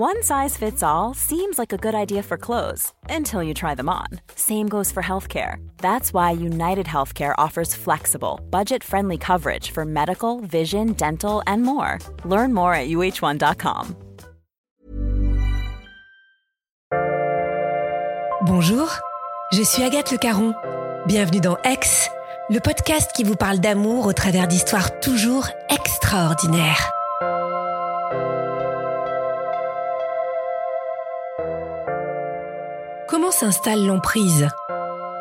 One size fits all seems like a good idea for clothes until you try them on. Same goes for healthcare. That's why United Healthcare offers flexible, budget friendly coverage for medical, vision, dental, and more. Learn more at uh1.com. Bonjour, je suis Agathe Le Caron. Bienvenue dans Aix, le podcast qui vous parle d'amour au travers d'histoires toujours extraordinaires. S'installe l'emprise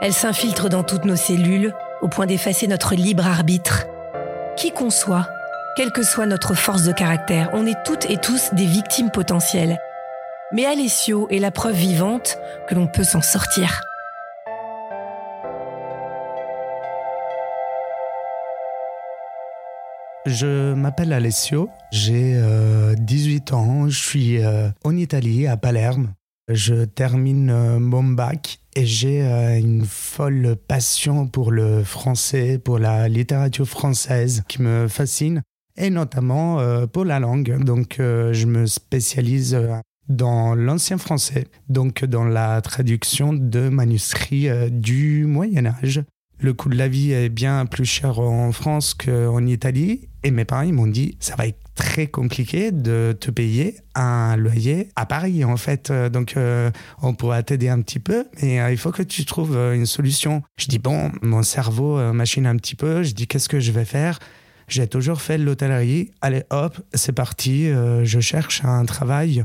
Elle s'infiltre dans toutes nos cellules au point d'effacer notre libre arbitre. Qui qu'on soit, quelle que soit notre force de caractère, on est toutes et tous des victimes potentielles. Mais Alessio est la preuve vivante que l'on peut s'en sortir. Je m'appelle Alessio, j'ai 18 ans, je suis euh, en Italie, à Palerme. Je termine euh, mon bac et j'ai euh, une folle passion pour le français, pour la littérature française qui me fascine et notamment euh, pour la langue. Donc je me spécialise dans l'ancien français, donc dans la traduction de manuscrits du Moyen Âge. Le coût de la vie est bien plus cher en France qu'en Italie et mes parents m'ont dit ça va être très compliqué de te payer un loyer à Paris en fait. Euh, donc euh, on pourra t'aider un petit peu, mais euh, il faut que tu trouves une solution. Je dis bon, mon cerveau machine un petit peu. Je dis qu'est-ce que je vais faire? J'ai toujours fait l'hôtellerie. Allez hop, c'est parti. je cherche un travail.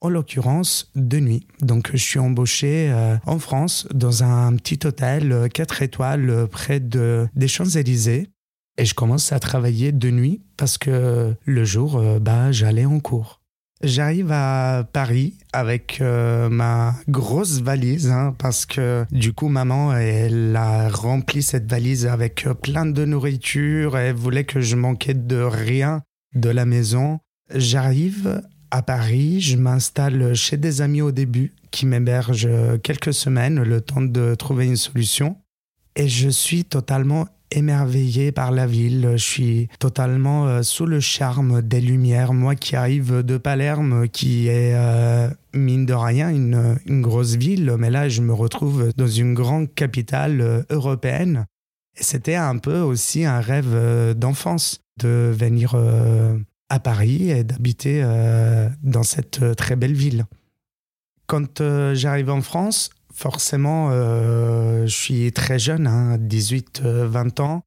En l'occurrence, de nuit. Donc, je suis embauché en France dans un petit hôtel 4 étoiles près de, des Champs-Élysées. Et je commence à travailler de nuit parce que le jour, euh, bah, j'allais en cours. J'arrive à Paris avec euh, ma grosse valise hein, parce que du coup maman elle a rempli cette valise avec euh, plein de nourriture et elle voulait que je manquais de rien de la maison. J'arrive à Paris, je m'installe chez des amis au début qui m'hébergent quelques semaines le temps de trouver une solution et je suis totalement émerveillé par la ville. Je suis totalement euh, sous le charme des lumières. Moi qui arrive de Palerme, qui est euh, mine de rien une, grosse ville, mais là je me retrouve dans une grande capitale euh, européenne. C'était un peu aussi un rêve d'enfance de venir à Paris et d'habiter dans cette très belle ville. Quand j'arrive en France, forcément, euh, je suis très jeune, 18, hein, 20 euh, ans.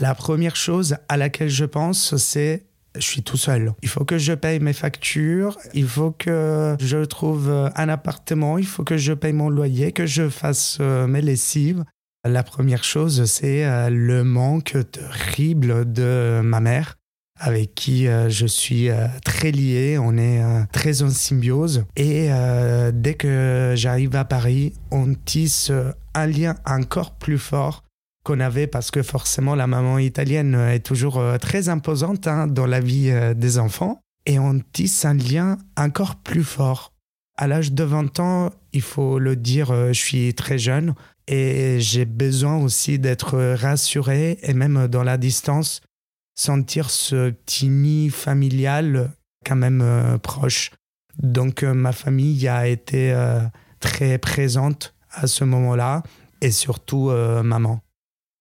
La première chose à laquelle je pense, c'est je suis tout seul. Il faut que je paye mes factures, il faut que je trouve un appartement, il faut que je paye mon loyer, que je fasse euh, mes lessives. La première chose, c'est le manque terrible de ma mère avec qui euh, je suis euh, très lié, on est euh, très en symbiose. Et dès que j'arrive à Paris, on tisse un lien encore plus fort qu'on avait parce que forcément la maman italienne est toujours très imposante hein, dans la vie des enfants. Et on tisse un lien encore plus fort. À l'âge de 20 ans, il faut le dire, je suis très jeune et j'ai besoin aussi d'être rassuré et même dans la distance sentir ce petit nid familial quand même euh, proche. Donc euh, ma famille a été euh, très présente à ce moment-là et surtout maman.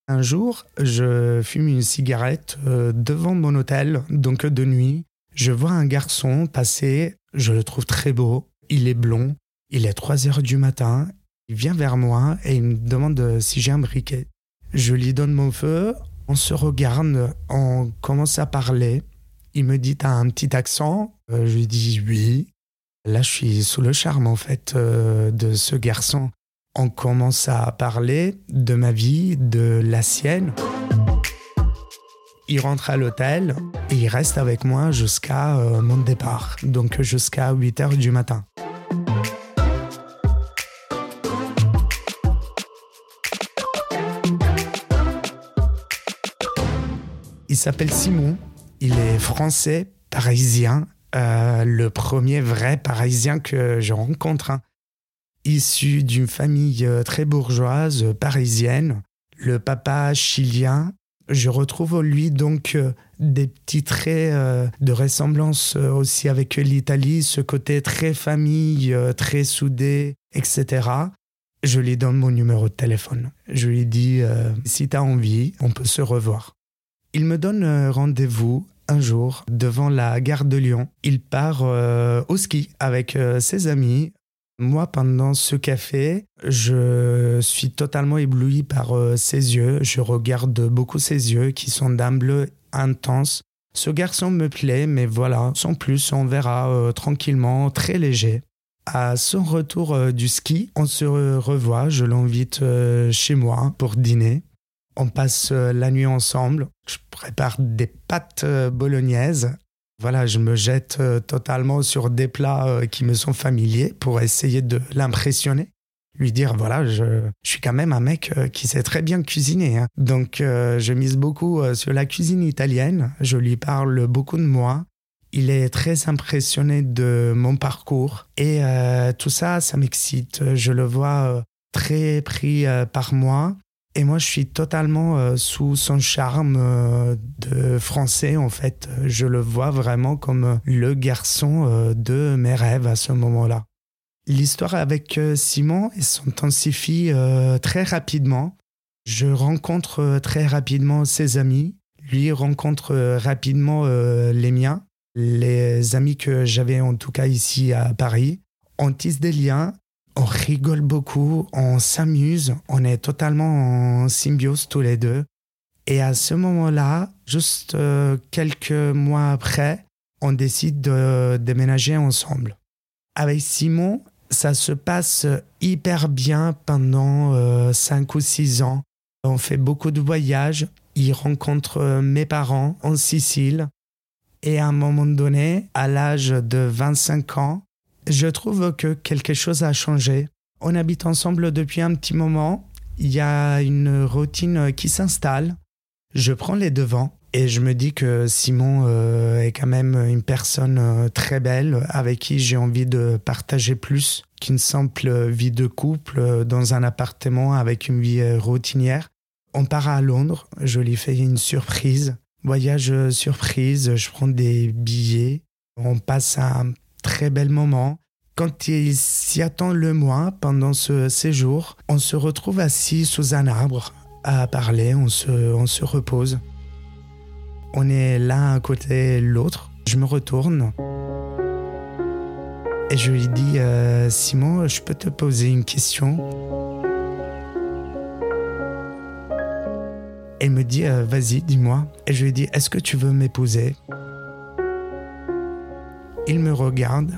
Un jour, je fume une cigarette devant mon hôtel, donc de nuit. Je vois un garçon passer, je le trouve très beau, il est blond, il est 3 heures du matin, il vient vers moi et il me demande si j'ai un briquet. Je lui donne mon feu, on se regarde, on commence à parler. Il me dit T'as un petit accent? Euh, Je lui dis Oui. Là, je suis sous le charme, en fait, euh, de ce garçon. On commence à parler de ma vie, de la sienne. Il rentre à l'hôtel et il reste avec moi jusqu'à euh, mon départ, donc jusqu'à 8 heures du matin. Il s'appelle Simon, il est français, parisien, euh, le premier vrai parisien que je rencontre. Hein. Issu d'une famille euh, très bourgeoise, parisienne, le papa chilien. Je retrouve en lui donc euh, des petits traits euh, de ressemblance euh, aussi avec l'Italie, ce côté très famille, euh, très soudé, etc. Je lui donne mon numéro de téléphone. Je lui dis, si tu as envie, on peut se revoir. Il me donne rendez-vous un jour devant la gare de Lyon. Il part au ski avec ses amis moi, pendant ce café, je suis totalement ébloui par euh, ses yeux. Je regarde beaucoup ses yeux qui sont d'un bleu intense. Ce garçon me plaît, mais voilà, sans plus, on verra euh, tranquillement, très léger. À son retour euh, du ski, on se revoit, je l'invite chez moi pour dîner. On passe la nuit ensemble. Je prépare des pâtes bolognaises voilà, je me jette euh, totalement sur des plats euh, qui me sont familiers pour essayer de l'impressionner. Lui dire, voilà, je, suis quand même un mec euh, qui sait très bien cuisiner. Hein. Donc, je mise beaucoup sur la cuisine italienne. Je lui parle beaucoup de moi. Il est très impressionné de mon parcours. Et tout ça, ça m'excite. Je le vois très pris par moi. Et moi, je suis totalement euh, sous son charme euh, de français, en fait. Je le vois vraiment comme le garçon euh, de mes rêves à ce moment-là. L'histoire avec Simon s'intensifie très rapidement. Je rencontre très rapidement ses amis. Lui rencontre rapidement les miens, les amis que j'avais en tout cas ici à Paris. On tisse des liens on rigole beaucoup, on s'amuse, on est totalement en symbiose tous les deux. Et à ce moment-là, juste euh, quelques mois après, on décide de déménager ensemble. Avec Simon, ça se passe hyper bien pendant euh, cinq ou six ans. On fait beaucoup de voyages. Il rencontre mes parents en Sicile. Et à un moment donné, à l'âge de 25 ans, je trouve que quelque chose a changé. On habite ensemble depuis un petit moment. Il y a une routine qui s'installe. Je prends les devants et je me dis que Simon euh, est quand même une personne euh, très belle avec qui j'ai envie de partager plus qu'une simple vie de couple dans un appartement avec une vie euh, routinière. On part à Londres, je lui fais une surprise, voyage surprise, je prends des billets, on passe un très bel moment. Quand il s'y attend le moins pendant ce séjour, on se retrouve assis sous un arbre à parler, on se, repose. On est l'un à côté l'autre. Je me retourne et je lui dis euh, Simon, je peux te poser une question? Elle me dit euh, Vas-y, dis-moi. Et je lui dis Est-ce que tu veux m'épouser? Il me regarde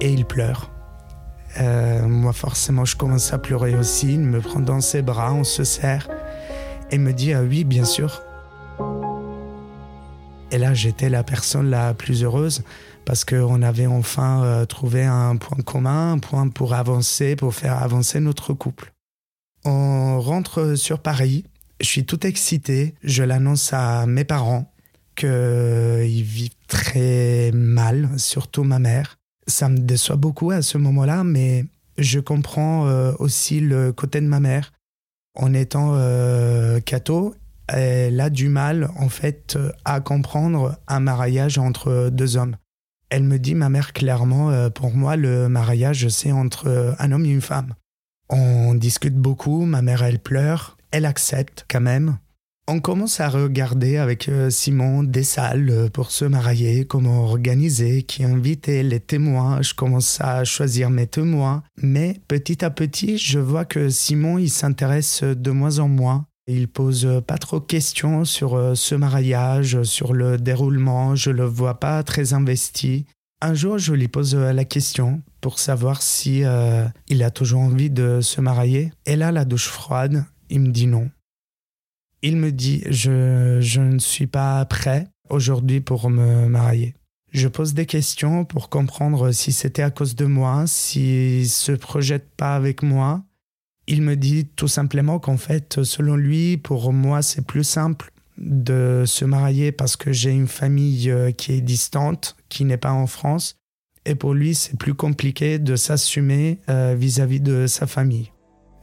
et il pleure. Euh, moi, forcément, je commence à pleurer aussi. Il me prend dans ses bras, on se serre et me dit ah oui, bien sûr. Et là, j'étais la personne la plus heureuse parce qu'on avait enfin euh, trouvé un point commun, un point pour avancer, pour faire avancer notre couple. On rentre sur Paris. Je suis tout excité. Je l'annonce à mes parents qu'ils vivent très mal, surtout ma mère. Ça me déçoit beaucoup à ce moment-là, mais je comprends euh, aussi le côté de ma mère. En étant euh, catho, elle a du mal, en fait, à comprendre un mariage entre deux hommes. Elle me dit, ma mère, clairement, euh, pour moi, le mariage, c'est entre un homme et une femme. On discute beaucoup, ma mère, elle pleure, elle accepte quand même. On commence à regarder avec euh, Simon des salles euh, pour se marier, comment organiser, qui inviter les témoins. Je commence à choisir mes témoins. Mais petit à petit, je vois que Simon, il s'intéresse de moins en moins. Il pose pas trop de questions sur euh, ce mariage, sur le déroulement. Je le vois pas très investi. Un jour, je lui pose la question pour savoir si il a toujours envie de se marier. Et là, la douche froide, il me dit non. Il me dit je, je ne suis pas prêt aujourd'hui pour me marier. Je pose des questions pour comprendre si c'était à cause de moi, s'il se projette pas avec moi. Il me dit tout simplement qu'en fait, selon lui, pour moi, c'est plus simple de se marier parce que j'ai une famille euh, qui est distante, qui n'est pas en France. Et pour lui, c'est plus compliqué de s'assumer euh, vis-à-vis de sa famille.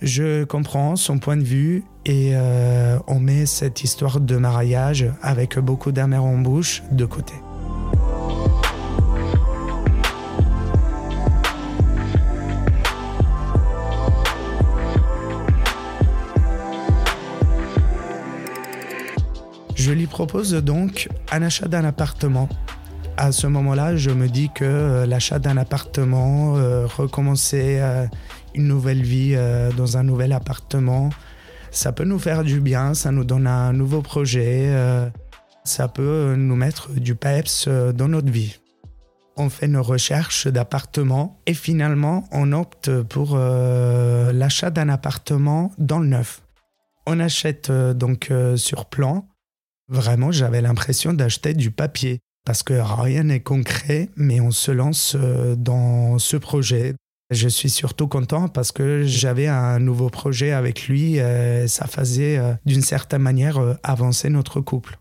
Je comprends son point de vue et euh, on met cette histoire de mariage avec beaucoup d'amer en bouche de côté. Je lui propose donc un achat d'un appartement. À ce moment-là, je me dis que euh, l'achat d'un appartement, euh, recommencer une nouvelle vie euh, dans un nouvel appartement. Ça peut nous faire du bien, ça nous donne un nouveau projet, euh, ça peut nous mettre du peps euh, dans notre vie. On fait nos recherches d'appartements et finalement on opte pour l'achat d'un appartement dans le neuf. On achète donc sur plan. Vraiment, j'avais l'impression d'acheter du papier parce que rien n'est concret, mais on se lance dans ce projet. Je suis surtout content parce que j'avais un nouveau projet avec lui. Euh, ça faisait euh, d'une certaine manière euh, avancer notre couple.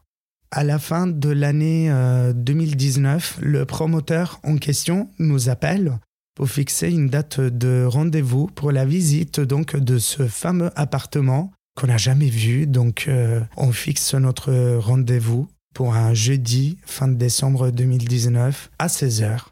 À la fin de l'année 2019, le promoteur en question nous appelle pour fixer une date de rendez-vous pour la visite donc de ce fameux appartement qu'on n'a jamais vu. Donc on fixe notre rendez-vous pour un jeudi fin décembre 2019 à 16h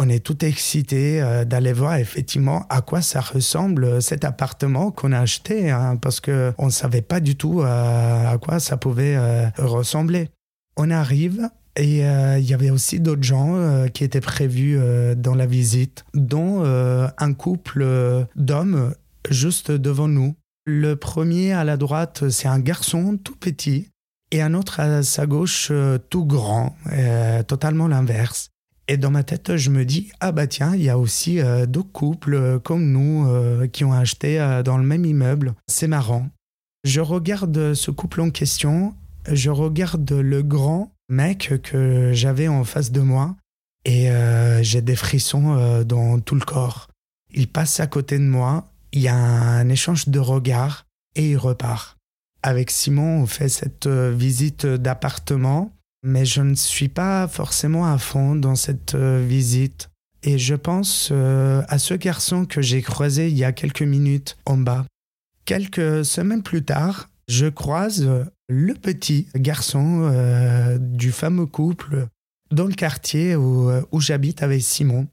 on est tout excité euh, d'aller voir effectivement à quoi ça ressemble euh, cet appartement qu'on a acheté, hein, parce que on savait pas du tout euh, à quoi ça pouvait ressembler. On arrive et il y avait aussi d'autres gens qui étaient prévus dans la visite, dont un couple d'hommes juste devant nous. Le premier à la droite, c'est un garçon tout petit, et un autre à sa gauche tout grand, totalement l'inverse. Et dans ma tête, je me dis, ah bah tiens, il y a aussi euh, d'autres couples euh, comme nous euh, qui ont acheté dans le même immeuble. C'est marrant. Je regarde ce couple en question, je regarde le grand mec que j'avais en face de moi et j'ai des frissons dans tout le corps. Il passe à côté de moi, il y a un échange de regards et il repart. Avec Simon, on fait cette visite d'appartement mais je ne suis pas forcément à fond dans cette euh, visite. Et je pense euh, à ce garçon que j'ai croisé il y a quelques minutes en bas. Quelques semaines plus tard, je croise le petit garçon euh, du fameux couple dans le quartier où, où j'habite avec Simon.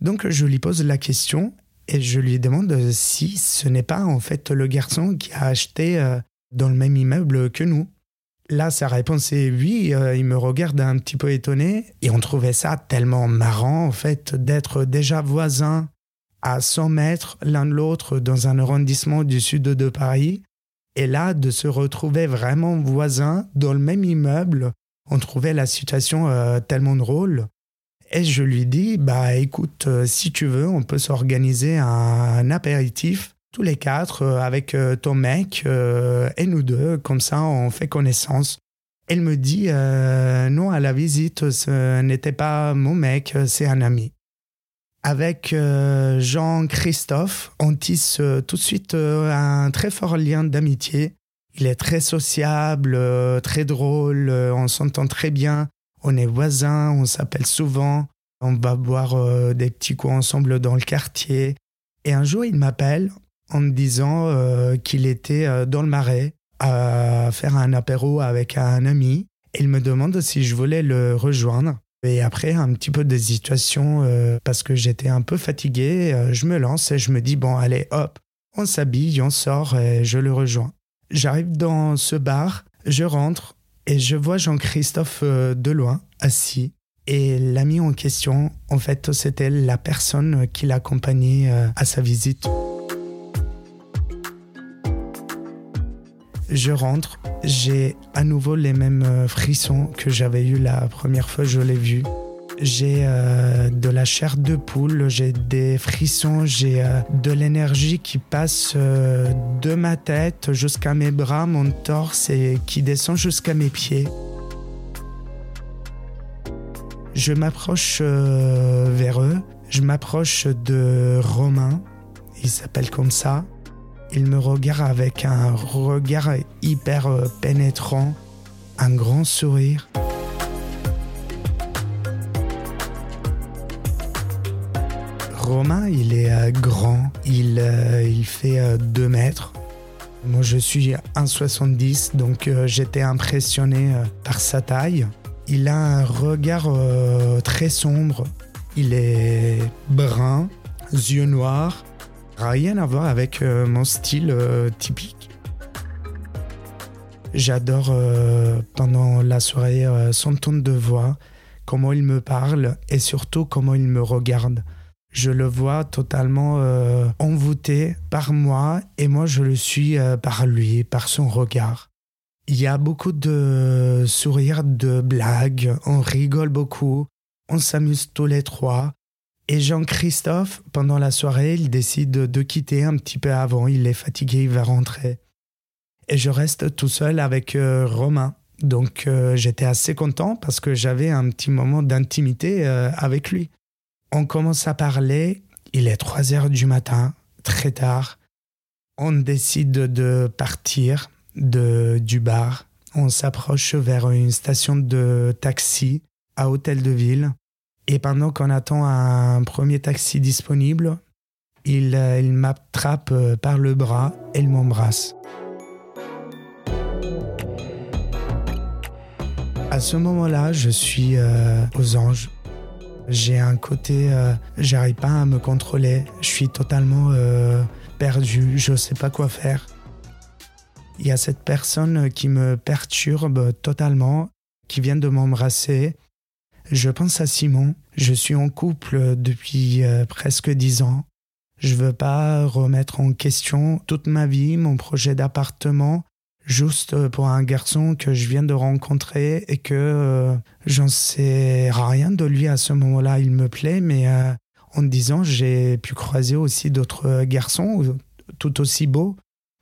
Donc je lui pose la question et je lui demande si ce n'est pas en fait le garçon qui a acheté dans le même immeuble que nous. Là, sa réponse est oui. Euh, il me regarde un petit peu étonné. Et on trouvait ça tellement marrant, en fait, d'être déjà voisins à 100 mètres l'un de l'autre dans un arrondissement du sud de Paris. Et là, de se retrouver vraiment voisins dans le même immeuble, on trouvait la situation euh, tellement drôle. Et je lui dis, bah écoute, euh, si tu veux, on peut s'organiser un apéritif tous les quatre euh, avec euh, ton mec euh, et nous deux, comme ça on fait connaissance. Elle me dit non, à la visite, ce n'était pas mon mec, c'est un ami. Avec Jean-Christophe, on tisse tout de suite un très fort lien d'amitié. Il est très sociable, très drôle, on s'entend très bien. On est voisins, on s'appelle souvent. On va boire des petits coups ensemble dans le quartier. Et un jour, il m'appelle en me disant euh, qu'il était euh, dans le marais à faire un apéro avec un ami. Il me demande si je voulais le rejoindre. Et après, un petit peu d'hésitation, euh, parce que j'étais un peu fatigué, je me lance et je me dis, bon, allez, hop, on s'habille, on sort et je le rejoins. J'arrive dans ce bar, je rentre et je vois Jean-Christophe de loin, assis. Et l'ami en question, en fait, c'était la personne qui l'accompagnait à sa visite. Je rentre, j'ai à nouveau les mêmes euh, frissons que j'avais eu la première fois que je l'ai vu. J'ai euh, de la chair de poule, j'ai des frissons, j'ai euh, de l'énergie qui passe de ma tête jusqu'à mes bras, mon torse et qui descend jusqu'à mes pieds. Je m'approche vers eux, je m'approche de Romain, il s'appelle comme ça. Il me regarde avec un regard hyper euh, pénétrant, un grand sourire. Romain, il est euh, grand, il, euh, il fait 2 mètres. Moi, je suis 1,70, donc j'étais impressionné par sa taille. Il a un regard très sombre. Il est brun, yeux noirs. Rien à voir avec mon style typique. J'adore pendant la soirée son ton de voix, comment il me parle et surtout comment il me regarde. Je le vois totalement euh, envoûté par moi et moi je le suis euh, par lui, par son regard. Il y a beaucoup de sourires, de blagues, on rigole beaucoup, on s'amuse tous les trois. Et Jean-Christophe, pendant la soirée, il décide de quitter un petit peu avant, il est fatigué, il va rentrer. Et je reste tout seul avec euh, Romain. Donc euh, j'étais assez content parce que j'avais un petit moment d'intimité euh, avec lui. On commence à parler, il est 3 heures du matin, très tard. On décide de partir de, du bar. On s'approche vers une station de taxi à Hôtel de Ville. Et pendant qu'on attend un premier taxi disponible, il, euh, m'attrape par le bras et il m'embrasse. À ce moment-là, je suis euh, aux anges. J'ai un côté, euh, j'arrive pas à me contrôler. Je suis totalement euh, perdu. Je sais pas quoi faire. Il y a cette personne qui me perturbe totalement, qui vient de m'embrasser. Je pense à Simon. Je suis en couple depuis presque dix ans. Je veux pas remettre en question toute ma vie, mon projet d'appartement, juste pour un garçon que je viens de rencontrer et que euh, j'en sais rien de lui à ce moment-là. Il me plaît, mais euh, en disant j'ai pu croiser aussi d'autres garçons tout aussi beaux.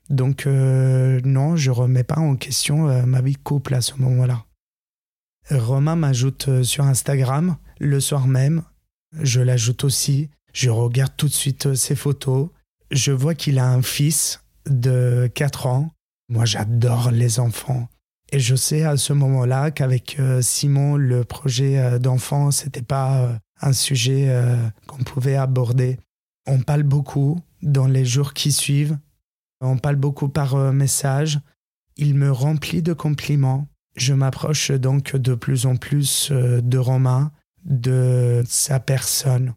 Donc euh, non, je remets pas en question ma vie de couple à ce moment-là. Romain m'ajoute sur Instagram le soir même. Je l'ajoute aussi. Je regarde tout de suite ses photos. Je vois qu'il a un fils de 4 ans moi, j'adore les enfants. Et je sais à ce moment-là qu'avec euh, Simon, le projet euh, d'enfant, c'était pas euh, un sujet qu'on pouvait aborder. On parle beaucoup dans les jours qui suivent. On parle beaucoup par message. Il me remplit de compliments. Je m'approche donc de plus en plus de Romain, de sa personne.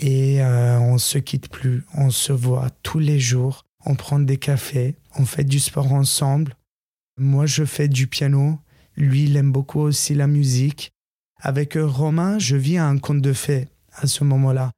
Et on se quitte plus. On se voit tous les jours on prend des cafés, on fait du sport ensemble. Moi, je fais du piano. Lui, il aime beaucoup aussi la musique. Avec Romain, je vis un conte de fées à ce moment-là.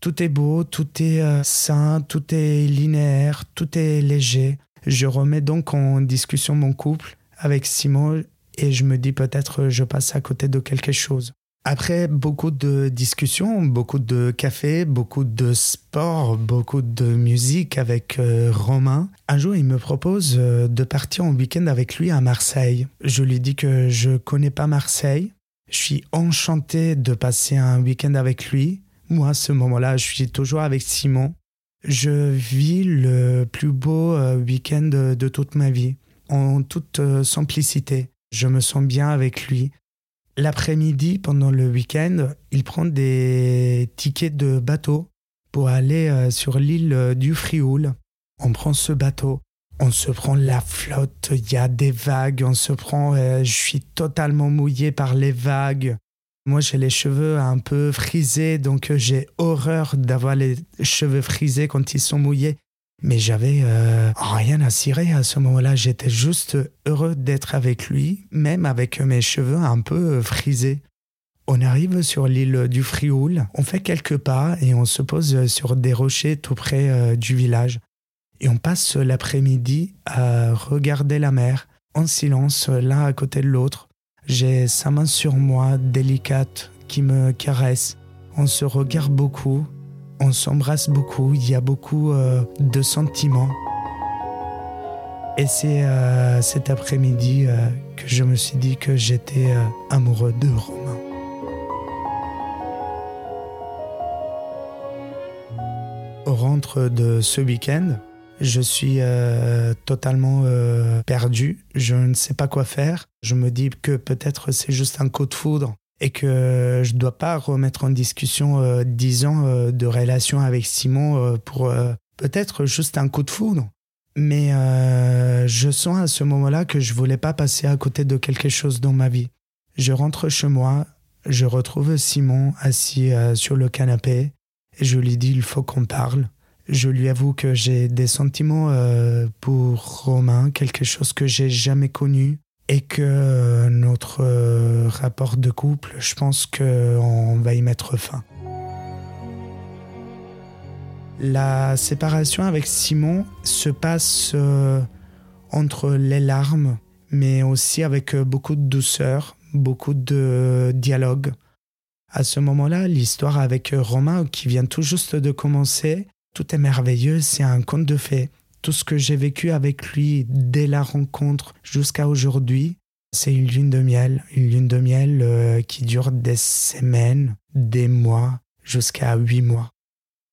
Tout est beau, tout est euh, sain, tout est linéaire, tout est léger. Je remets donc en discussion mon couple avec Simon et je me dis peut-être je passe à côté de quelque chose. Après beaucoup de discussions, beaucoup de café, beaucoup de sport, beaucoup de musique avec euh, Romain, un jour il me propose euh, de partir en week-end avec lui à Marseille. Je lui dis que je connais pas Marseille. Je suis enchanté de passer un week-end avec lui. Moi, à ce moment-là, je suis toujours avec Simon. Je vis le plus beau euh, week-end de toute ma vie, en toute simplicité. Je me sens bien avec lui. L'après-midi, pendant le week-end, il prend des tickets de bateau pour aller euh, sur l'île euh, du Frioul. On prend ce bateau, on se prend la flotte, il y a des vagues, on se prend, euh, je suis totalement mouillé par les vagues. Moi, j'ai les cheveux un peu frisés, donc j'ai horreur d'avoir les cheveux frisés quand ils sont mouillés. Mais j'avais euh, rien à cirer à ce moment-là. J'étais juste heureux d'être avec lui, même avec mes cheveux un peu frisés. On arrive sur l'île du Frioul, on fait quelques pas et on se pose sur des rochers tout près euh, du village. Et on passe l'après-midi à regarder la mer, en silence, l'un à côté de l'autre. J'ai sa main sur moi, délicate, qui me caresse. On se regarde beaucoup on s'embrasse beaucoup, il y a beaucoup euh, de sentiments. Et c'est euh, cet après-midi euh, que je me suis dit que j'étais amoureux de Romain. Au rentre de ce week-end, je suis totalement perdu, je ne sais pas quoi faire. Je me dis que peut-être c'est juste un coup de foudre et que je ne dois pas remettre en discussion dix ans de relation avec Simon pour peut-être juste un coup de foudre. Mais je sens à ce moment-là que je voulais pas passer à côté de quelque chose dans ma vie. Je rentre chez moi, je retrouve Simon assis sur le canapé et je lui dis il faut qu'on parle. Je lui avoue que j'ai des sentiments euh, pour Romain, quelque chose que j'ai jamais connu, et que euh, notre euh, rapport de couple, je pense qu'on va y mettre fin. La séparation avec Simon se passe entre les larmes, mais aussi avec beaucoup de douceur, beaucoup de dialogue. À ce moment-là, l'histoire avec Romain, qui vient tout juste de commencer, tout est merveilleux, c'est un conte de fées. Tout ce que j'ai vécu avec lui dès la rencontre jusqu'à aujourd'hui, c'est une lune de miel, une lune de miel euh, qui dure des semaines, des mois, jusqu'à huit mois.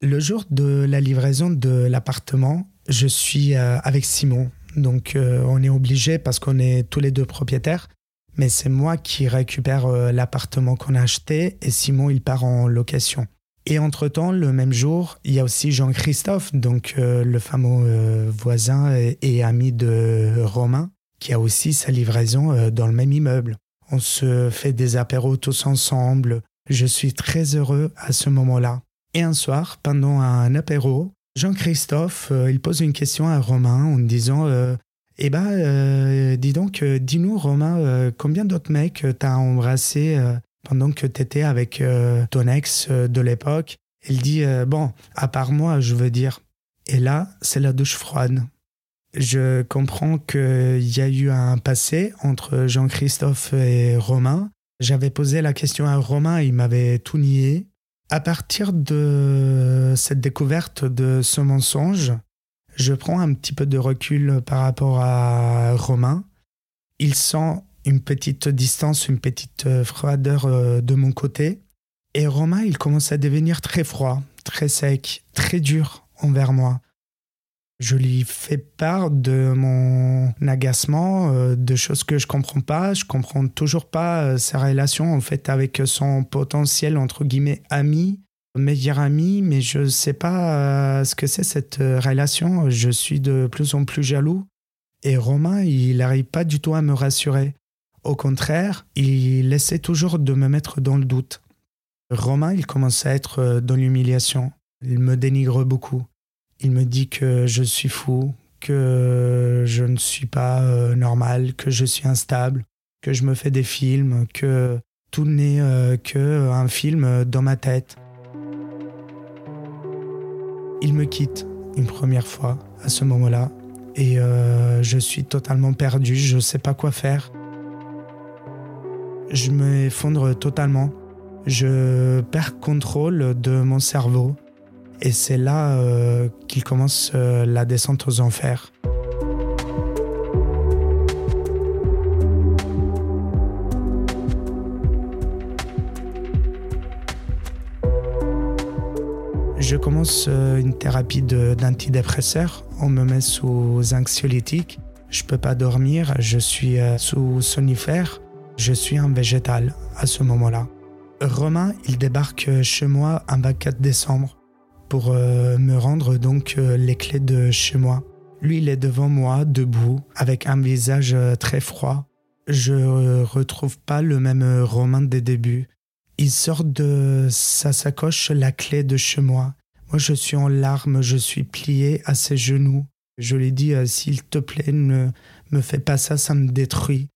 Le jour de la livraison de l'appartement, je suis euh, avec Simon. Donc euh, on est obligé parce qu'on est tous les deux propriétaires. Mais c'est moi qui récupère l'appartement qu'on a acheté et Simon il part en location. Et entre-temps, le même jour, il y a aussi Jean-Christophe, donc euh, le fameux euh, voisin et, ami de Romain, qui a aussi sa livraison euh, dans le même immeuble. On se fait des apéros tous ensemble. Je suis très heureux à ce moment-là. Et un soir, pendant un apéro, Jean-Christophe, il pose une question à Romain en disant Eh ben, dis donc, dis-nous, Romain, combien d'autres mecs t'as embrassé pendant que tu étais avec euh, ton ex euh, de l'époque. Il dit euh, Bon, à part moi, je veux dire. Et là, c'est la douche froide. Je comprends qu'il y a eu un passé entre Jean-Christophe et Romain. J'avais posé la question à Romain, il m'avait tout nié. À partir de cette découverte de ce mensonge, je prends un petit peu de recul par rapport à Romain. Il sent une petite distance, une petite euh, froideur euh, de mon côté. Et Romain, il commence à devenir très froid, très sec, très dur envers moi. Je lui fais part de mon agacement, euh, de choses que je comprends pas. Je comprends toujours pas sa relation en fait avec son potentiel entre guillemets ami, meilleur ami, mais je sais pas ce que c'est cette relation. Je suis de plus en plus jaloux. Et Romain, il n'arrive pas du tout à me rassurer. Au contraire, il essaie toujours de me mettre dans le doute. Romain, il commence à être euh, dans l'humiliation. Il me dénigre beaucoup. Il me dit que je suis fou, que je ne suis pas euh, normal, que je suis instable, que je me fais des films, que tout n'est euh, que un film dans ma tête. Il me quitte une première fois à ce moment-là et je suis totalement perdu, je ne sais pas quoi faire je m'effondre totalement. Je perds contrôle de mon cerveau. Et c'est là euh, qu'il commence euh, la descente aux enfers. Je commence euh, une thérapie d'antidépresseurs. On me met sous anxiolytiques. Je peux pas dormir. Je suis sous sonifère. Je suis un végétal à ce moment-là. Romain, il débarque chez moi un 24 décembre pour euh, me rendre donc euh, les clés de chez moi. Lui, il est devant moi, debout, avec un visage euh, très froid. Je retrouve pas le même Romain des débuts. Il sort de sa sacoche la clé de chez moi. Moi, je suis en larmes, je suis plié à ses genoux. Je lui dis, s'il te plaît, ne me fais pas ça, ça me détruit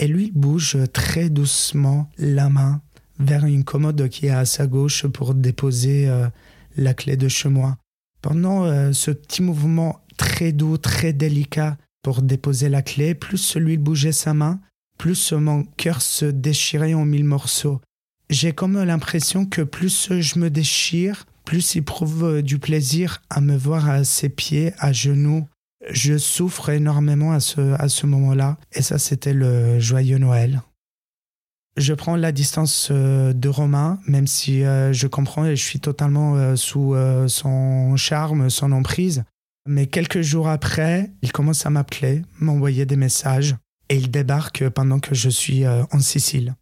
et lui bouge très doucement la main vers une commode qui est à sa gauche pour déposer euh, la clé de chez moi. Pendant euh, ce petit mouvement très doux, très délicat pour déposer la clé, plus celui bougeait sa main, plus mon cœur se déchirait en mille morceaux. J'ai comme l'impression que plus je me déchire, plus il prouve du plaisir à me voir à ses pieds, à genoux, je souffre énormément à ce, à ce moment-là. Et ça, c'était le joyeux Noël. Je prends la distance euh, de Romain, même si euh, je comprends et je suis totalement euh, sous son charme, son emprise. Mais quelques jours après, il commence à m'appeler, m'envoyer des messages, et il débarque pendant que je suis en Sicile.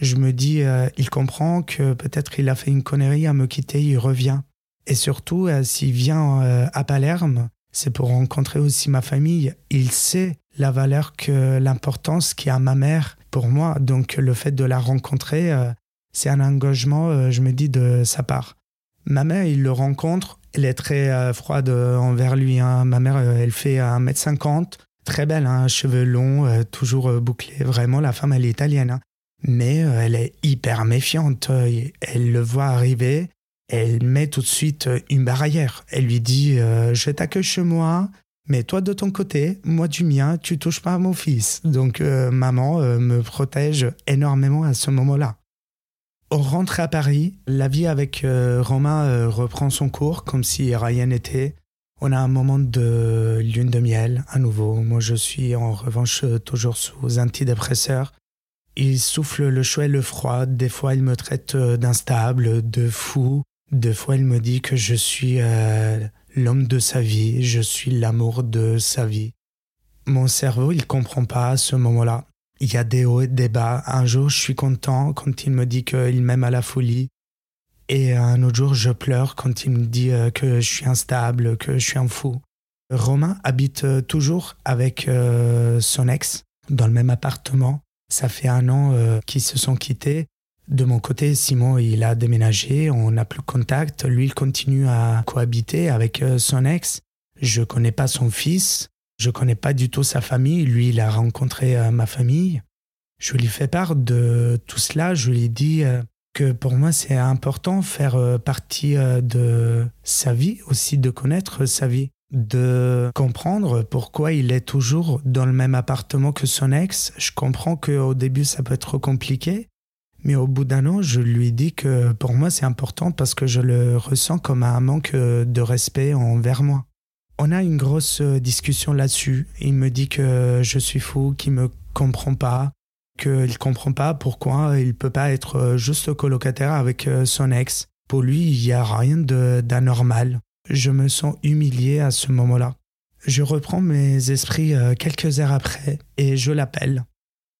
Je me dis, il comprend que peut-être il a fait une connerie à me quitter, il revient. Et surtout, s'il vient à Palerme, c'est pour rencontrer aussi ma famille. Il sait la valeur que l'importance qu'a ma mère pour moi. Donc le fait de la rencontrer, c'est un engagement, je me dis, de sa part. Ma mère, il le rencontre, elle est très froide envers lui. Hein. Ma mère, elle fait 1m50, très belle, hein, cheveux longs, toujours bouclés. Vraiment, la femme, elle est italienne. Hein mais euh, elle est hyper méfiante. Elle le voit arriver, elle met tout de suite euh, une barrière. Elle lui dit euh, Je t'accueille chez moi, mais toi de ton côté, moi du mien, tu touches pas à mon fils. Donc maman me protège énormément à ce moment-là. On rentre à Paris, la vie avec Romain reprend son cours comme si rien n'était. On a un moment de lune de miel à nouveau. Moi je suis en revanche toujours sous antidépresseur. Il souffle le chaud et le froid. Des fois, il me traite euh, d'instable, de fou. Des fois, il me dit que je suis euh, l'homme de sa vie, je suis l'amour de sa vie. Mon cerveau, il comprend pas à ce moment-là. Il y a des hauts et des bas. Un jour, je suis content quand il me dit qu'il m'aime à la folie. Et un autre jour, je pleure quand il me dit euh, que je suis instable, que je suis un fou. Romain habite toujours avec son ex dans le même appartement. Ça fait un an euh, qu'ils se sont quittés. De mon côté, Simon, il a déménagé, on n'a plus contact. Lui, il continue à cohabiter avec euh, son ex. Je connais pas son fils, je connais pas du tout sa famille. Lui, il a rencontré euh, ma famille. Je lui fais part de tout cela. Je lui dis que pour moi, c'est important faire partie de sa vie, aussi de connaître sa vie de comprendre pourquoi il est toujours dans le même appartement que son ex. Je comprends qu'au début ça peut être compliqué, mais au bout d'un an, je lui dis que pour moi c'est important parce que je le ressens comme un manque de respect envers moi. On a une grosse discussion là-dessus. Il me dit que je suis fou, qu'il me comprend pas, qu'il comprend pas pourquoi il peut pas être juste colocataire avec son ex. Pour lui, il n'y a rien d'anormal je me sens humilié à ce moment-là. Je reprends mes esprits euh, quelques heures après et je l'appelle.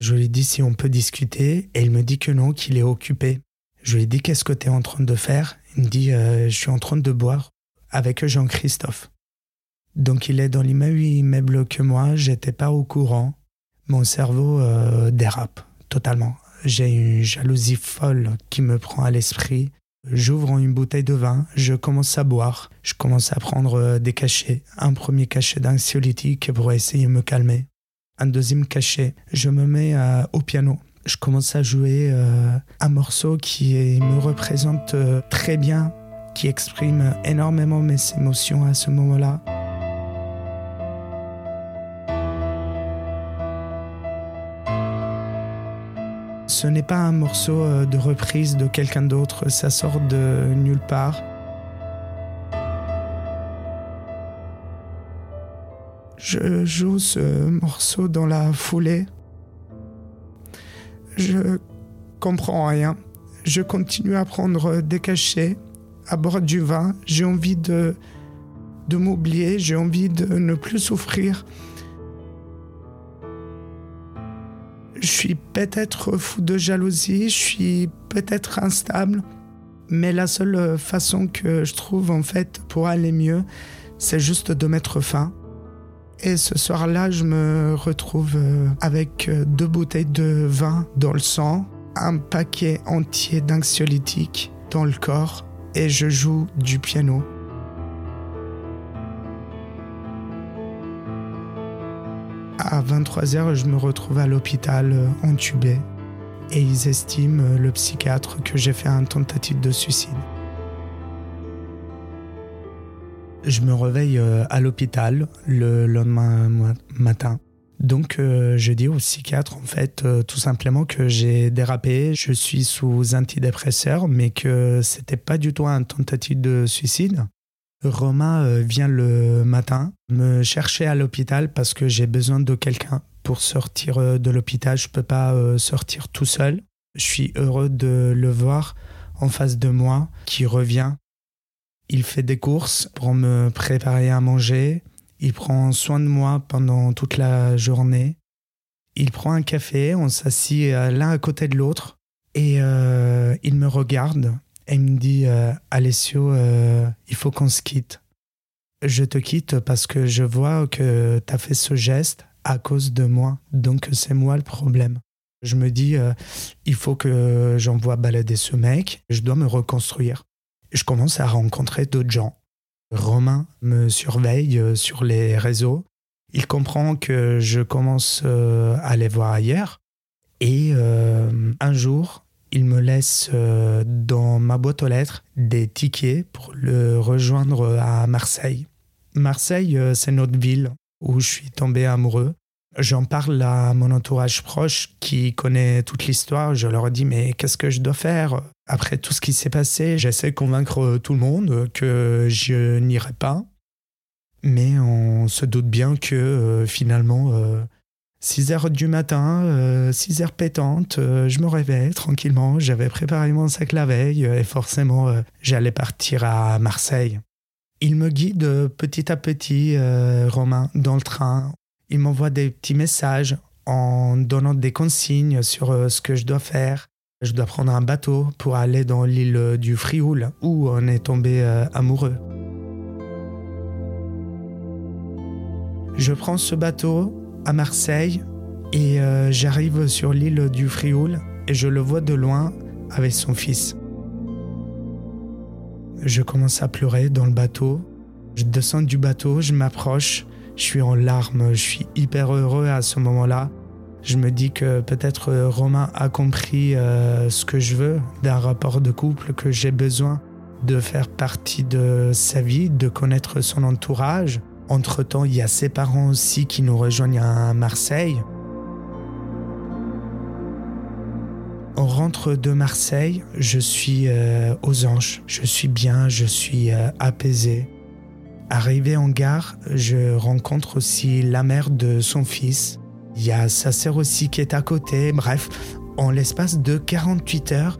Je lui dis si on peut discuter et il me dit que non, qu'il est occupé. Je lui dis qu'est-ce que tu es en train de faire? Il me dit euh, je suis en train de boire avec Jean-Christophe. Donc il est dans le même immeuble que moi, j'étais pas au courant. Mon cerveau euh, dérape totalement. J'ai une jalousie folle qui me prend à l'esprit. J'ouvre une bouteille de vin, je commence à boire, je commence à prendre euh, des cachets. Un premier cachet d'anxiolytique pour essayer de me calmer. Un deuxième cachet, je me mets euh, au piano. Je commence à jouer euh, un morceau qui me représente très bien, qui exprime énormément mes émotions à ce moment-là. ce n'est pas un morceau euh, de reprise de quelqu'un d'autre, ça sort de nulle part. Je joue ce morceau dans la foulée. Je comprends rien. Je continue à prendre des cachets, à boire du vin. J'ai envie de, de m'oublier, j'ai envie de ne plus souffrir. Je suis peut-être fou de jalousie, je suis peut-être instable, mais la seule façon que je trouve en fait pour aller mieux, c'est juste de mettre fin. Et ce soir-là, je me retrouve euh, avec deux bouteilles de vin dans le sang, un paquet entier d'anxiolytiques dans le corps, et je joue du piano. à 23h, je me retrouve à l'hôpital euh, entubé et ils estiment, euh, le psychiatre, que j'ai fait un tentative de suicide. Je me réveille euh, à l'hôpital le lendemain matin. Donc je dis au psychiatre en fait tout simplement que j'ai dérapé, je suis sous antidépresseur mais que c'était pas du tout un tentative de suicide. Romain euh, vient le matin me chercher à l'hôpital parce que j'ai besoin de quelqu'un pour sortir euh, de l'hôpital. Je peux pas euh, sortir tout seul. Je suis heureux de le voir en face de moi qui revient. Il fait des courses pour me préparer à manger. Il prend soin de moi pendant toute la journée. Il prend un café, on s'assied l'un à côté de l'autre. Et il me regarde et me dit Alessio, il faut qu'on se quitte. Je te quitte parce que je vois que tu as fait ce geste à cause de moi, donc c'est moi le problème. Je me dis, il faut que j'envoie balader ce mec, je dois me reconstruire. Je commence à rencontrer d'autres gens. Romain me surveille sur les réseaux il comprend que je commence euh, à les voir ailleurs. Et euh, un jour, il me laisse euh, dans ma boîte aux lettres des tickets pour le rejoindre à Marseille. Marseille, c'est notre ville où je suis tombé amoureux. J'en parle à mon entourage proche qui connaît toute l'histoire. Je leur dis mais qu'est-ce que je dois faire? Après tout ce qui s'est passé, j'essaie de convaincre tout le monde que je n'irai pas. Mais on se doute bien que euh, finalement, 6 euh, heures du matin, 6 euh, heures pétantes, je me réveille tranquillement. J'avais préparé mon sac la veille et forcément, j'allais partir à Marseille. Il me guide petit à petit, Romain, dans le train. Il m'envoie des petits messages en donnant des consignes sur ce que je dois faire. Je dois prendre un bateau pour aller dans l'île du Frioul où on est tombé amoureux. Je prends ce bateau à Marseille et euh, j'arrive sur l'île du Frioul et je le vois de loin avec son fils. Je commence à pleurer dans le bateau. Je descends du bateau, je m'approche, je suis en larmes, je suis hyper heureux à ce moment-là. Je me dis que peut-être Romain a compris euh, ce que je veux d'un rapport de couple, que j'ai besoin de faire partie de sa vie, de connaître son entourage, entre-temps, il y a ses parents aussi qui nous rejoignent à Marseille. On rentre de Marseille, je suis euh, aux anges, je suis bien, je suis euh, apaisé. Arrivé en gare, je rencontre aussi la mère de son fils. Il y a sa sœur aussi qui est à côté. Bref, en l'espace de 48 heures,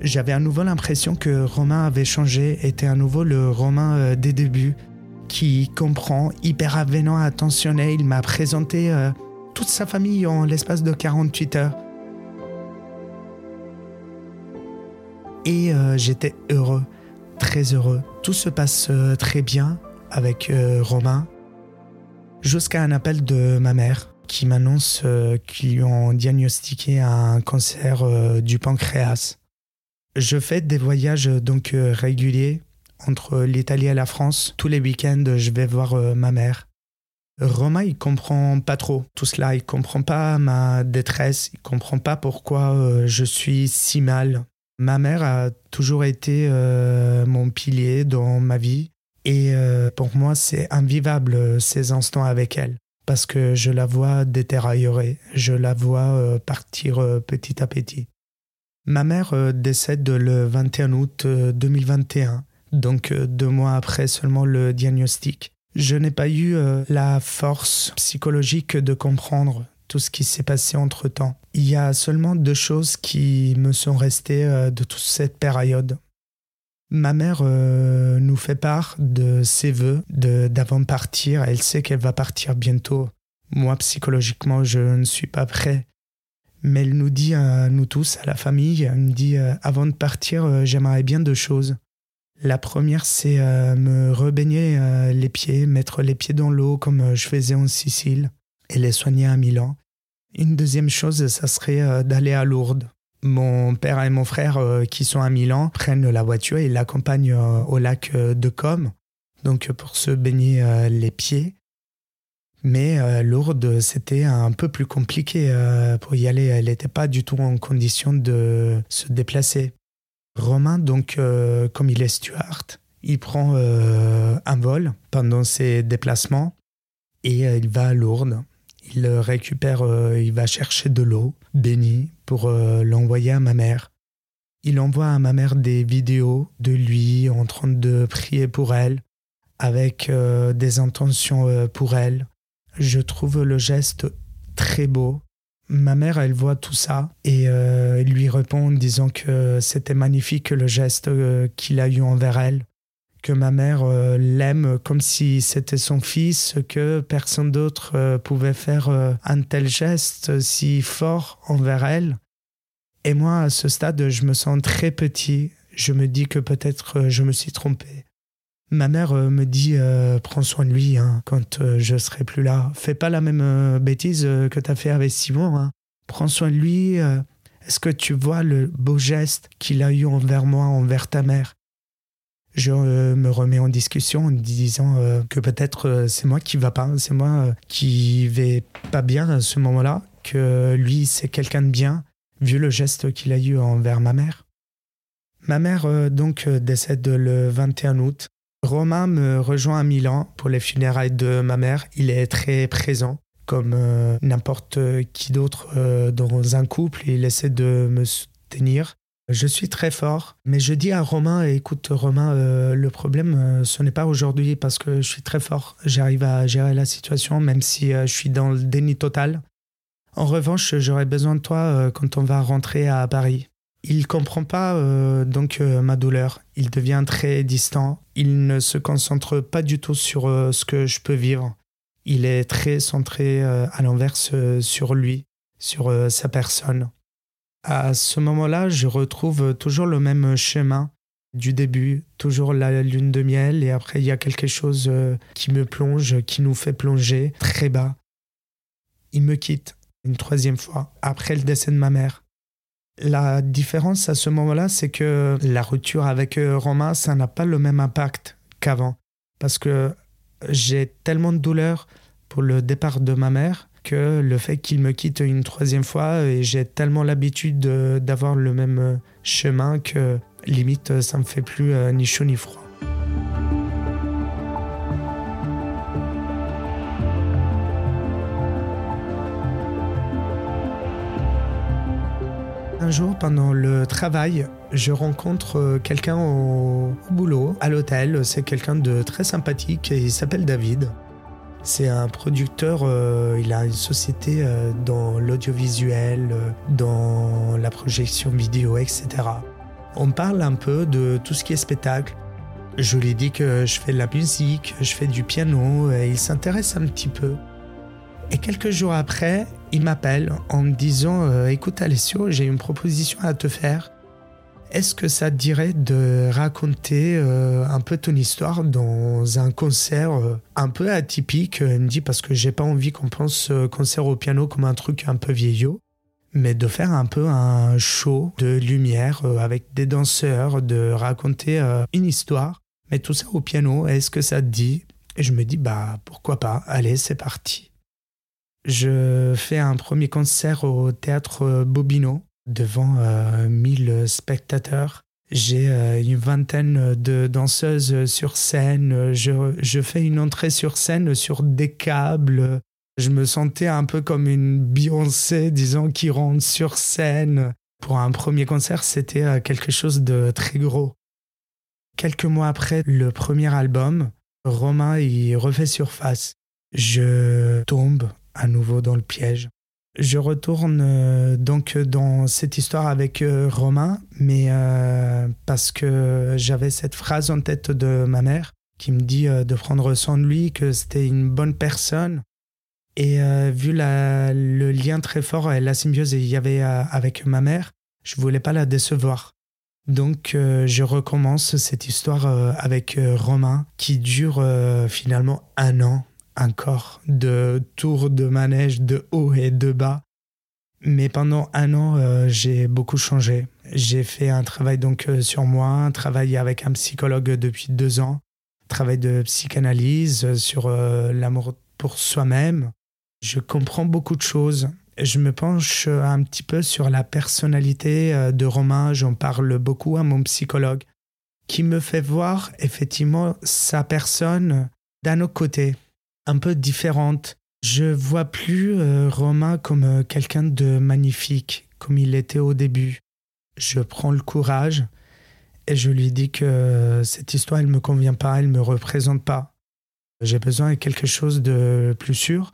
j'avais à nouveau l'impression que Romain avait changé, était à nouveau le Romain euh, des débuts qui comprend, hyper avenant, attentionné. Il m'a présenté euh, toute sa famille en l'espace de 48 heures. Et euh, j'étais heureux, très heureux. Tout se passe très bien avec Romain, jusqu'à un appel de ma mère qui m'annonce qu'ils lui ont diagnostiqué un cancer du pancréas. Je fais des voyages donc réguliers entre l'Italie et la France. Tous les week-ends, je vais voir euh, ma mère. Romain, il comprend pas trop tout cela. Il comprend pas ma détresse. Il comprend pas pourquoi euh, je suis si mal. Ma mère a toujours été euh, mon pilier dans ma vie. Et pour moi, c'est invivable ces instants avec elle. Parce que je la vois détériorer. Je la vois partir petit à petit. Ma mère décède le 21 août 2021 donc euh, deux mois après seulement le diagnostic. Je n'ai pas eu euh, la force psychologique de comprendre tout ce qui s'est passé entre-temps. Il y a seulement deux choses qui me sont restées euh, de toute cette période. Ma mère nous fait part de ses voeux d'avant de partir. Elle sait qu'elle va partir bientôt. Moi, psychologiquement, je ne suis pas prêt. Mais elle nous dit à nous tous, à la famille, elle me dit, avant de partir, j'aimerais bien deux choses. La première, c'est euh, me rebaigner euh, les pieds, mettre les pieds dans l'eau comme euh, je faisais en Sicile et les soigner à Milan. Une deuxième chose, ça serait d'aller à Lourdes. Mon père et mon frère qui sont à Milan prennent la voiture et l'accompagnent au lac de Com, donc pour se baigner les pieds. Mais Lourdes, c'était un peu plus compliqué pour y aller. Elle n'était pas du tout en condition de se déplacer. Romain, donc, euh, comme il est steward, il prend euh, un vol pendant ses déplacements et euh, il va à Lourdes. Il récupère, il va chercher de l'eau bénie pour l'envoyer à ma mère. Il envoie à ma mère des vidéos de lui en train de prier pour elle, avec des intentions pour elle. Je trouve le geste très beau Ma mère, elle voit tout ça et euh, lui répond en disant que c'était magnifique le geste euh, qu'il a eu envers elle, que ma mère euh, l'aime comme si c'était son fils, que personne d'autre pouvait faire un tel geste si fort envers elle. Et moi, à ce stade, je me sens très petit. Je me dis que peut-être euh, je me suis trompé. Ma mère euh, me dit prends soin de lui hein, quand je serai plus là. Fais pas la même bêtise que tu as fait avec Simon. Hein. Prends soin de lui. Est-ce que tu vois le beau geste qu'il a eu envers moi, envers ta mère? Je me remets en discussion en disant que peut-être c'est moi qui va pas, c'est moi qui vais pas bien à ce moment-là, que lui c'est quelqu'un de bien, vu le geste qu'il a eu envers ma mère. Ma mère euh, donc euh, décède le 21 août. Romain me rejoint à Milan pour les funérailles de ma mère. Il est très présent, comme euh, n'importe qui d'autre dans un couple. Il essaie de me soutenir. Je suis très fort, mais je dis à Romain, écoute Romain, le problème, ce n'est pas aujourd'hui parce que je suis très fort. J'arrive à gérer la situation, même si je suis dans le déni total. En revanche, j'aurais besoin de toi euh, quand on va rentrer à Paris. Il comprend pas euh, donc euh, ma douleur. Il devient très distant. Il ne se concentre pas du tout sur ce que je peux vivre. Il est très centré à l'inverse sur lui, sur sa personne. À ce moment-là, je retrouve toujours le même chemin du début, toujours la lune de miel, et après il y a quelque chose qui me plonge, qui nous fait plonger très bas. Il me quitte une troisième fois, après le décès de ma mère. La différence à ce moment-là, c'est que la rupture avec euh, Romain, ça n'a pas le même impact qu'avant. Parce que j'ai tellement de douleur pour le départ de ma mère que le fait qu'il me quitte une troisième fois, et j'ai tellement l'habitude d'avoir le même euh, chemin que limite ça me fait plus euh, ni chaud ni froid. Jour, pendant le travail, je rencontre euh, quelqu'un au, boulot, à l'hôtel. C'est quelqu'un de très sympathique et il s'appelle David. C'est un producteur, euh, il a une société euh, dans l'audiovisuel, dans la projection vidéo, etc. On parle un peu de tout ce qui est spectacle. Je lui dis que je fais de la musique, je fais du piano, et il s'intéresse un petit peu. Et quelques jours après, il m'appelle en me disant euh, Écoute Alessio, j'ai une proposition à te faire. Est-ce que ça te dirait de raconter euh, un peu ton histoire dans un concert euh, un peu atypique? Il me dit parce que j'ai pas envie qu'on pense concert au piano comme un truc un peu vieillot, mais de faire un peu un show de lumière avec des danseurs, de raconter une histoire, mais tout ça au piano. Est-ce que ça te dit? Et je me dis Bah pourquoi pas Allez, c'est parti. Je fais un premier concert au théâtre Bobino devant 1000 euh, spectateurs. J'ai euh, une vingtaine de danseuses sur scène. Je, je, fais une entrée sur scène sur des câbles. Je me sentais un peu comme une Beyoncé, disons, qui rentre sur scène. Pour un premier concert, c'était euh, quelque chose de très gros. Quelques mois après le premier album, Romain y refait surface. Je tombe à nouveau dans le piège. Je retourne euh, donc dans cette histoire avec euh, Romain, mais euh, parce que j'avais cette phrase en tête de ma mère qui me dit de prendre soin de lui, que c'était une bonne personne. Et vu le lien très fort et la symbiose qu'il y avait avec ma mère, je voulais pas la décevoir. Donc je recommence cette histoire avec Romain qui dure finalement un an un corps de tour de manège de haut et de bas. Mais pendant un an, euh, j'ai beaucoup changé. J'ai fait un travail donc euh, sur moi, un travail avec un psychologue depuis deux ans, travail de psychanalyse euh, sur l'amour pour soi-même. Je comprends beaucoup de choses. Je me penche un petit peu sur la personnalité de Romain. J'en parle beaucoup à mon psychologue, qui me fait voir effectivement sa personne d'un autre côté un peu différente. Je vois plus euh, Romain comme euh, quelqu'un de magnifique, comme il était au début. Je prends le courage et je lui dis que euh, cette histoire, elle me convient pas, elle me représente pas. J'ai besoin de quelque chose de plus sûr.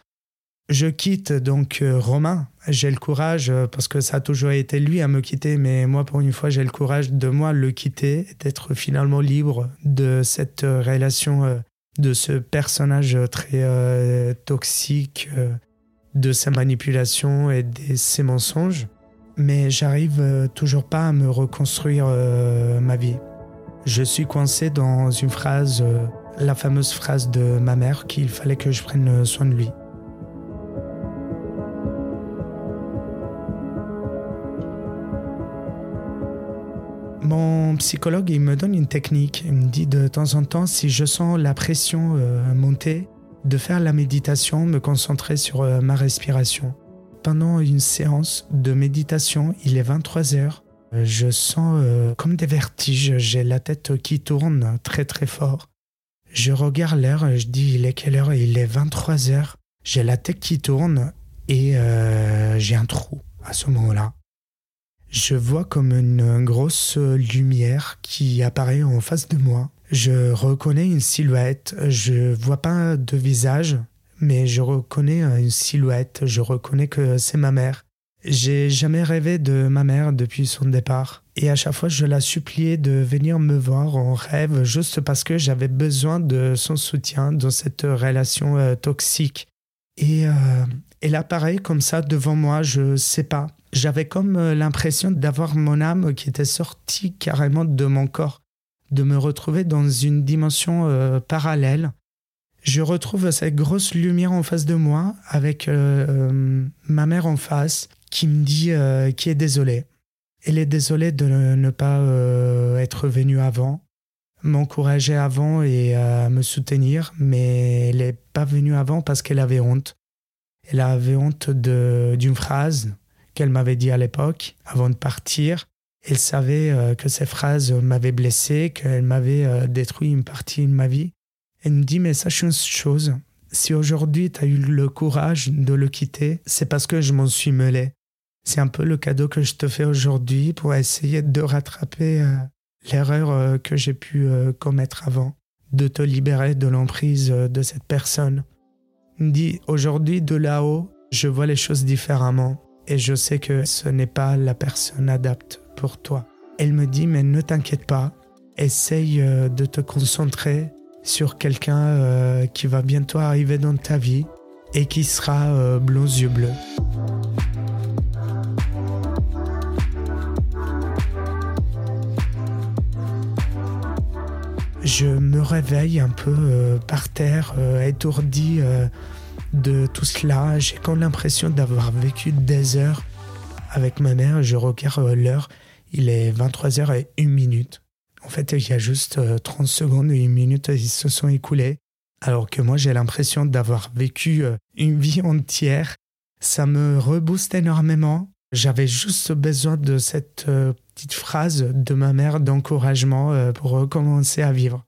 Je quitte donc Romain. J'ai le courage, parce que ça a toujours été lui à me quitter, mais moi, pour une fois, j'ai le courage de moi le quitter, d'être finalement libre de cette relation de ce personnage très euh, toxique, euh, de sa manipulation et de ses mensonges. mais j'arrive toujours pas à me reconstruire ma vie. Je suis coincé dans une phrase, la fameuse phrase de ma mère qu'il fallait que je prenne soin de lui. Mon psychologue, il me donne une technique. Il me dit de temps en temps, si je sens la pression euh, monter, de faire la méditation, me concentrer sur euh, ma respiration. Pendant une séance de méditation, il est 23 heures. Euh, je sens comme des vertiges. J'ai la tête qui tourne très très fort. Je regarde l'heure, je dis il est quelle heure? Il est 23 heures. J'ai la tête qui tourne et j'ai un trou à ce moment-là je vois comme une grosse lumière qui apparaît en face de moi. Je reconnais une silhouette. Je vois pas de visage, mais je reconnais une silhouette. Je reconnais que c'est ma mère. J'ai jamais rêvé de ma mère depuis son départ. Et à chaque fois, je la suppliais de venir me voir en rêve juste parce que j'avais besoin de son soutien dans cette relation euh, toxique. Et euh, elle apparaît comme ça devant moi, je sais pas j'avais comme euh, l'impression d'avoir mon âme qui était sortie carrément de mon corps, de me retrouver dans une dimension euh, parallèle. Je retrouve cette grosse lumière en face de moi avec euh, ma mère en face qui me dit qui est désolée. Elle est désolée de ne pas être venue avant, m'encourager avant et me soutenir, mais elle n'est pas venue avant parce qu'elle avait honte. Elle avait honte d'une phrase qu'elle m'avait dit à l'époque, avant de partir. Elle savait euh, que ces phrases m'avaient blessé, qu'elle m'avait euh, détruit une partie de ma vie. Elle me dit, mais sache une chose, si aujourd'hui tu as eu le courage de le quitter, c'est parce que je m'en suis mêlé. C'est un peu le cadeau que je te fais aujourd'hui pour essayer de rattraper euh, l'erreur que j'ai pu commettre avant, de te libérer de l'emprise de cette personne. Elle me dit, aujourd'hui de là-haut, je vois les choses différemment et je sais que ce n'est pas la personne adapte pour toi. Elle me dit, mais ne t'inquiète pas, essaye euh, de te concentrer sur quelqu'un euh, qui va bientôt arriver dans ta vie et qui sera euh, blond yeux bleus. Je me réveille un peu par terre, étourdi de tout cela. J'ai comme l'impression d'avoir vécu des heures avec ma mère. Je regarde euh, l'heure, il est 23h et 1 minute. En fait, il y a juste 30 euh, secondes et 1 minute qui se sont écoulées. Alors que moi, j'ai l'impression d'avoir vécu euh, une vie entière. Ça me rebooste énormément. J'avais juste besoin de cette petite phrase de ma mère d'encouragement pour recommencer à vivre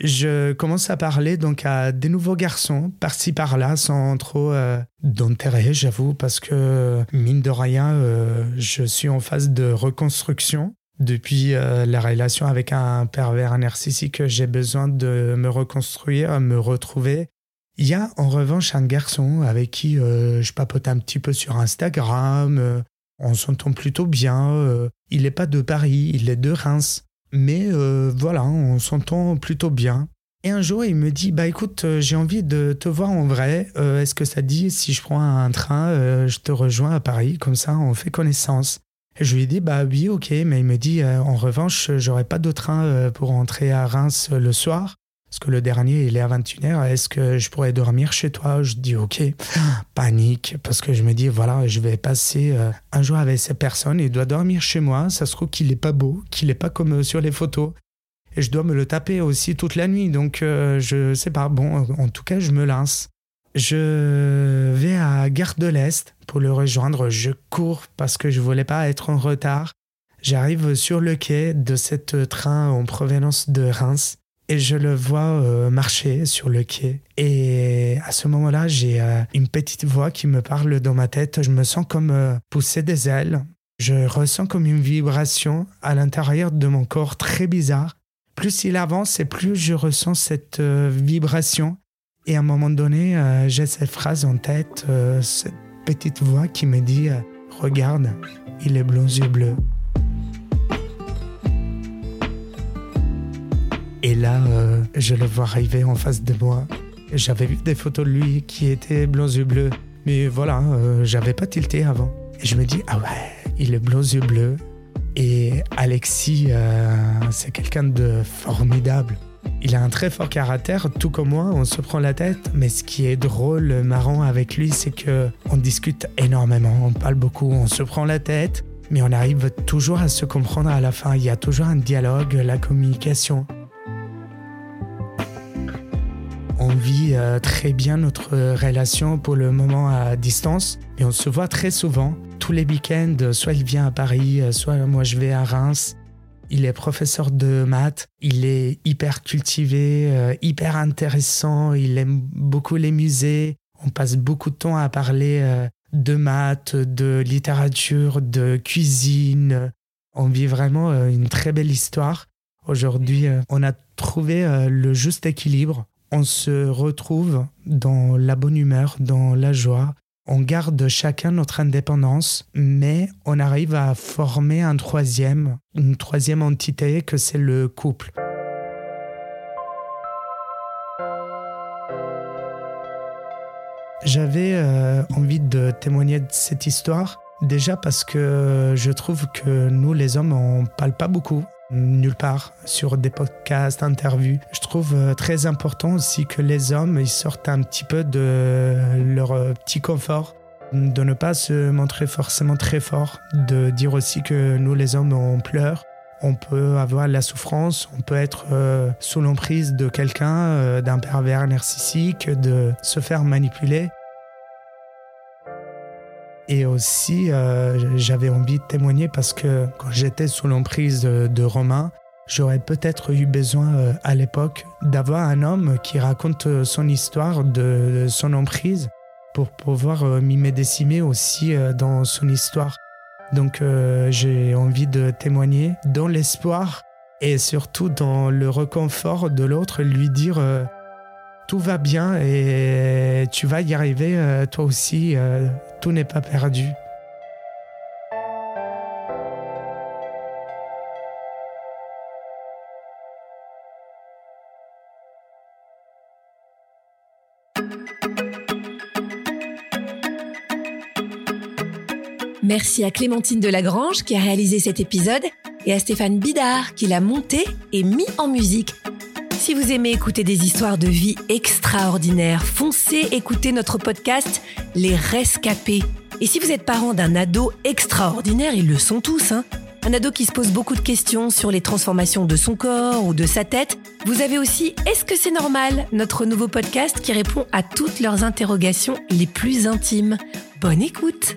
je commence à parler donc à des nouveaux garçons, par-ci par-là, sans trop euh, d'intérêt, j'avoue, parce que mine de rien, euh, je suis en phase de reconstruction. Depuis euh, la relation avec un pervers narcissique, j'ai besoin de me reconstruire, me retrouver. Il y a en revanche un garçon avec qui je papote un petit peu sur Instagram. on s'entend plutôt bien. il n'est pas de Paris, il est de Reims. Mais euh, voilà, on s'entend plutôt bien. Et un jour, il me dit Bah écoute, euh, j'ai envie de te voir en vrai. Euh, est-ce que ça dit si je prends un train, je te rejoins à Paris Comme ça, on fait connaissance. Et je lui ai dit Bah oui, ok. Mais il me dit En revanche, j'aurai pas de train pour rentrer à Reims le soir parce que le dernier, il est à 21h, est-ce que je pourrais dormir chez toi? Je dis ok, panique, parce que je me dis, voilà, je vais passer euh, un jour avec cette personne, il doit dormir chez moi, ça se trouve qu'il n'est pas beau, qu'il n'est pas comme euh, sur les photos. Et je dois me le taper aussi toute la nuit, donc euh, je sais pas, bon, en tout cas, je me lance. Je vais à Gare de l'Est pour le rejoindre, je cours parce que je voulais pas être en retard. J'arrive sur le quai de cette train en provenance de Reims et je le vois euh, marcher sur le quai. Et à ce moment-là, j'ai euh, une petite voix qui me parle dans ma tête. Je me sens comme euh, pousser des ailes. Je ressens comme une vibration à l'intérieur de mon corps très bizarre. Plus il avance et plus je ressens cette vibration. Et à un moment donné, j'ai cette phrase en tête, cette petite voix qui me dit Regarde, il est blond yeux bleus. Et là, euh, je le vois arriver en face de moi. J'avais vu des photos de lui qui étaient blancs yeux bleus. Mais voilà, euh, j'avais pas tilté avant. Et je me dis, ah ouais, il est blond yeux bleus. Et Alexis, euh, c'est quelqu'un de formidable. Il a un très fort caractère, tout comme moi, on se prend la tête. Mais ce qui est drôle, marrant avec lui, c'est que on discute énormément, on parle beaucoup, on se prend la tête, mais on arrive toujours à se comprendre à la fin. Il y a toujours un dialogue, la communication. Euh, très bien notre relation pour le moment à distance, et on se voit très souvent. Tous les week-ends, soit il vient à Paris, euh, soit moi je vais à Reims. Il est professeur de maths, il est hyper cultivé, euh, hyper intéressant, il aime beaucoup les musées. On passe beaucoup de temps à parler de maths, de littérature, de cuisine. On vit vraiment une très belle histoire. Aujourd'hui, on a trouvé le juste équilibre. On se retrouve dans la bonne humeur, dans la joie, on garde chacun notre indépendance, mais on arrive à former un troisième, une troisième entité que c'est le couple. J'avais euh, envie de témoigner de cette histoire, déjà parce que je trouve que nous les hommes, on parle pas beaucoup nulle part sur des podcasts, interviews. Je trouve euh, très important aussi que les hommes ils sortent un petit peu de leur euh, petit confort, de ne pas se montrer forcément très fort, de dire aussi que nous les hommes on pleure. On peut avoir la souffrance, on peut être euh, sous l'emprise de quelqu'un, d'un pervers narcissique, de se faire manipuler. Et aussi, euh, j'avais envie de témoigner parce que quand j'étais sous l'emprise de, Romain, j'aurais peut-être eu besoin euh, à l'époque d'avoir un homme qui raconte euh, son histoire de, son emprise pour pouvoir m'y médécimer aussi dans son histoire. Donc j'ai envie de témoigner dans l'espoir et surtout dans le reconfort de l'autre, lui dire tout va bien et tu vas y arriver toi aussi tout n'est pas perdu. Merci à Clémentine Delagrange qui a réalisé cet épisode et à Stéphane Bidard qui l'a monté et mis en musique. Si vous aimez écouter des histoires de vie extraordinaires, foncez écouter notre podcast Les Rescapés. Et si vous êtes parent d'un ado extraordinaire, ils le sont tous, hein un ado qui se pose beaucoup de questions sur les transformations de son corps ou de sa tête, vous avez aussi Est-ce que c'est normal? Notre nouveau podcast qui répond à toutes leurs interrogations les plus intimes. Bonne écoute